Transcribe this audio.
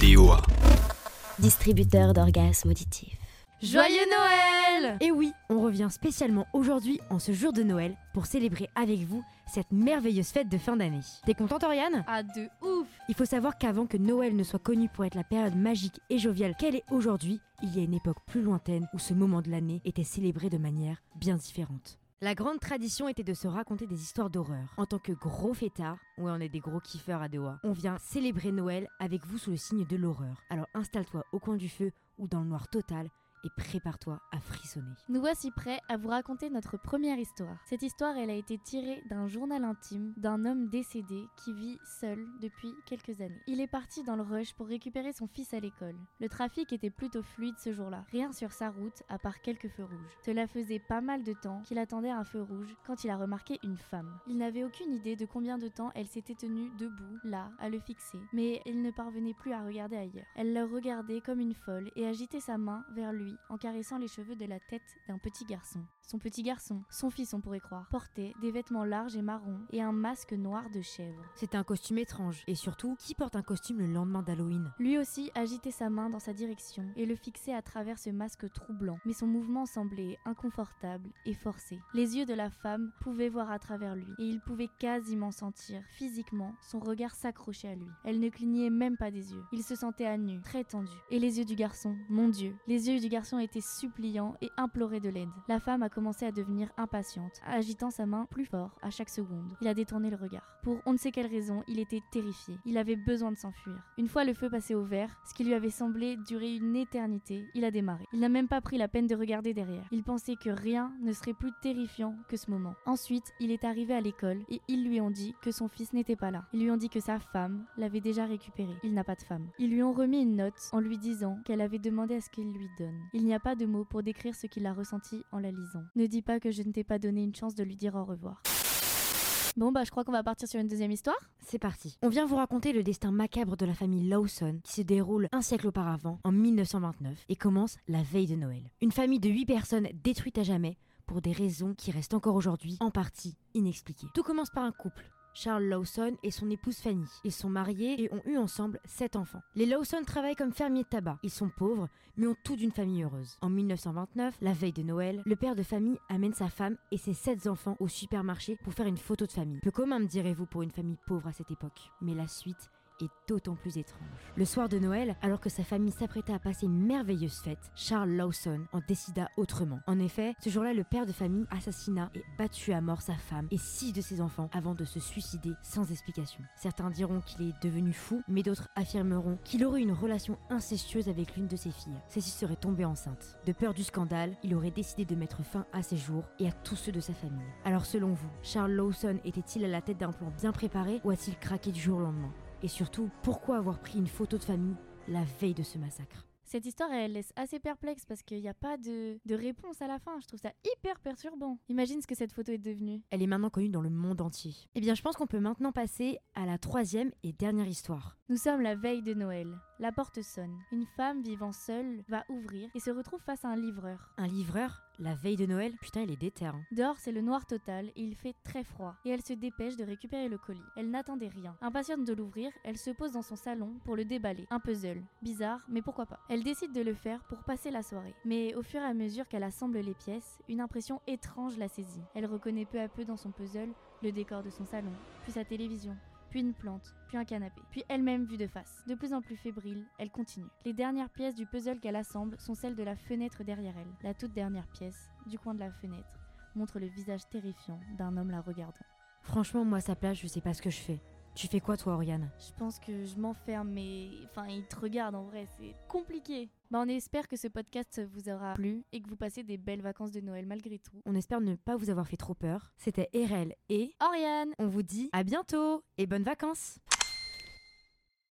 DOA. Distributeur d'orgasmes auditifs. Joyeux Noël Et oui, on revient spécialement aujourd'hui en ce jour de Noël pour célébrer avec vous cette merveilleuse fête de fin d'année. T'es contente Oriane? Ah de ouf Il faut savoir qu'avant que Noël ne soit connu pour être la période magique et joviale qu'elle est aujourd'hui, il y a une époque plus lointaine où ce moment de l'année était célébré de manière bien différente. La grande tradition était de se raconter des histoires d'horreur. En tant que gros fêtards, ouais on est des gros kiffeurs à Doha, on vient célébrer Noël avec vous sous le signe de l'horreur. Alors installe-toi au coin du feu ou dans le noir total et prépare-toi à frissonner. Nous voici prêts à vous raconter notre première histoire. Cette histoire, elle a été tirée d'un journal intime d'un homme décédé qui vit seul depuis quelques années. Il est parti dans le rush pour récupérer son fils à l'école. Le trafic était plutôt fluide ce jour-là. Rien sur sa route à part quelques feux rouges. Cela faisait pas mal de temps qu'il attendait un feu rouge quand il a remarqué une femme. Il n'avait aucune idée de combien de temps elle s'était tenue debout, là, à le fixer, mais il ne parvenait plus à regarder ailleurs. Elle le regardait comme une folle et agitait sa main vers lui en caressant les cheveux de la tête d'un petit garçon. Son petit garçon, son fils on pourrait croire, portait des vêtements larges et marrons et un masque noir de chèvre. C'était un costume étrange. Et surtout, qui porte un costume le lendemain d'Halloween? Lui aussi agitait sa main dans sa direction et le fixait à travers ce masque troublant, mais son mouvement semblait inconfortable et forcé. Les yeux de la femme pouvaient voir à travers lui et il pouvait quasiment sentir physiquement son regard s'accrocher à lui. Elle ne clignait même pas des yeux. Il se sentait à nu, très tendu. Et les yeux du garçon, mon Dieu, les yeux du garçon étaient suppliants et imploraient de l'aide. La femme a commencé à devenir impatiente, agitant sa main plus fort à chaque seconde. Il a détourné le regard. Pour on ne sait quelle raison, il était terrifié. Il avait besoin de s'enfuir. Une fois le feu passé au vert, ce qui lui avait semblé durer une éternité, il a démarré. Il n'a même pas pris la peine de regarder derrière. Il pensait que rien ne serait plus terrifiant que ce moment. Ensuite, il est arrivé à l'école et ils lui ont dit que son fils n'était pas là. Ils lui ont dit que sa femme l'avait déjà récupéré. Il n'a pas de femme. Ils lui ont remis une note en lui disant qu'elle avait demandé à ce qu'il lui donne. Il n'y a pas de mots pour décrire ce qu'il a ressenti en la lisant. Ne dis pas que je ne t'ai pas donné une chance de lui dire au revoir. Bon bah je crois qu'on va partir sur une deuxième histoire. C'est parti. On vient vous raconter le destin macabre de la famille Lawson qui se déroule un siècle auparavant, en 1929, et commence la veille de Noël. Une famille de 8 personnes détruite à jamais pour des raisons qui restent encore aujourd'hui en partie inexpliquées. Tout commence par un couple. Charles Lawson et son épouse Fanny. Ils sont mariés et ont eu ensemble sept enfants. Les Lawson travaillent comme fermiers de tabac. Ils sont pauvres, mais ont tout d'une famille heureuse. En 1929, la veille de Noël, le père de famille amène sa femme et ses sept enfants au supermarché pour faire une photo de famille. Peu commun, me direz-vous, pour une famille pauvre à cette époque. Mais la suite est d'autant plus étrange. Le soir de Noël, alors que sa famille s'apprêtait à passer une merveilleuse fête, Charles Lawson en décida autrement. En effet, ce jour-là, le père de famille assassina et battu à mort sa femme et six de ses enfants avant de se suicider sans explication. Certains diront qu'il est devenu fou, mais d'autres affirmeront qu'il aurait une relation incestueuse avec l'une de ses filles. Celle-ci serait tombée enceinte. De peur du scandale, il aurait décidé de mettre fin à ses jours et à tous ceux de sa famille. Alors selon vous, Charles Lawson était-il à la tête d'un plan bien préparé ou a-t-il craqué du jour au lendemain? Et surtout, pourquoi avoir pris une photo de famille la veille de ce massacre Cette histoire, elle laisse assez perplexe parce qu'il n'y a pas de, de réponse à la fin. Je trouve ça hyper perturbant. Imagine ce que cette photo est devenue. Elle est maintenant connue dans le monde entier. Eh bien, je pense qu'on peut maintenant passer à la troisième et dernière histoire. Nous sommes la veille de Noël. La porte sonne. Une femme vivant seule va ouvrir et se retrouve face à un livreur. Un livreur La veille de Noël Putain, il est déter. hein. Dehors, c'est le noir total et il fait très froid. Et elle se dépêche de récupérer le colis. Elle n'attendait rien. Impatiente de l'ouvrir, elle se pose dans son salon pour le déballer. Un puzzle. Bizarre, mais pourquoi pas. Elle décide de le faire pour passer la soirée. Mais au fur et à mesure qu'elle assemble les pièces, une impression étrange la saisit. Elle reconnaît peu à peu dans son puzzle le décor de son salon, puis sa télévision, puis une plante, puis un canapé, puis elle-même vue de face. De plus en plus fébrile, elle continue. Les dernières pièces du puzzle qu'elle assemble sont celles de la fenêtre derrière elle. La toute dernière pièce, du coin de la fenêtre, montre le visage terrifiant d'un homme la regardant. Franchement, moi, sa place, je sais pas ce que je fais. Tu fais quoi, toi, Oriane? Je pense que je m'enferme, mais enfin, il te regarde en vrai, c'est compliqué. Bah, on espère que ce podcast vous aura plu et que vous passez des belles vacances de Noël malgré tout. On espère ne pas vous avoir fait trop peur. C'était Erel et Oriane on vous dit à bientôt et bonnes vacances